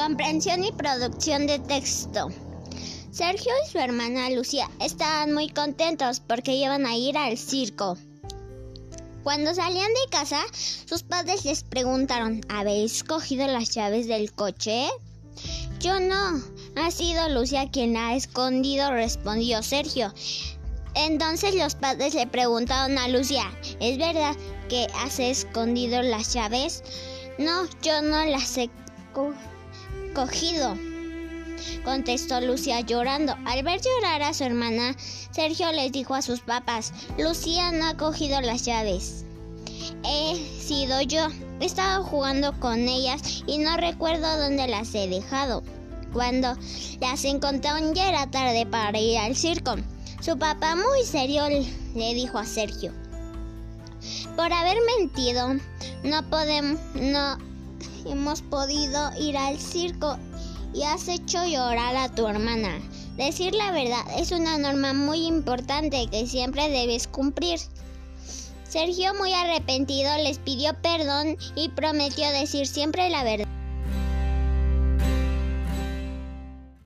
Comprensión y producción de texto. Sergio y su hermana Lucía estaban muy contentos porque iban a ir al circo. Cuando salían de casa, sus padres les preguntaron, ¿habéis cogido las llaves del coche? Yo no, ha sido Lucía quien la ha escondido, respondió Sergio. Entonces los padres le preguntaron a Lucía, ¿es verdad que has escondido las llaves? No, yo no las he cogido, contestó Lucía llorando. Al ver llorar a su hermana, Sergio les dijo a sus papás, Lucía no ha cogido las llaves. He sido yo. He estado jugando con ellas y no recuerdo dónde las he dejado. Cuando las encontraron ya era tarde para ir al circo. Su papá muy serio le dijo a Sergio, por haber mentido, no podemos, no hemos podido ir al circo y has hecho llorar a tu hermana. Decir la verdad es una norma muy importante que siempre debes cumplir. Sergio, muy arrepentido, les pidió perdón y prometió decir siempre la verdad.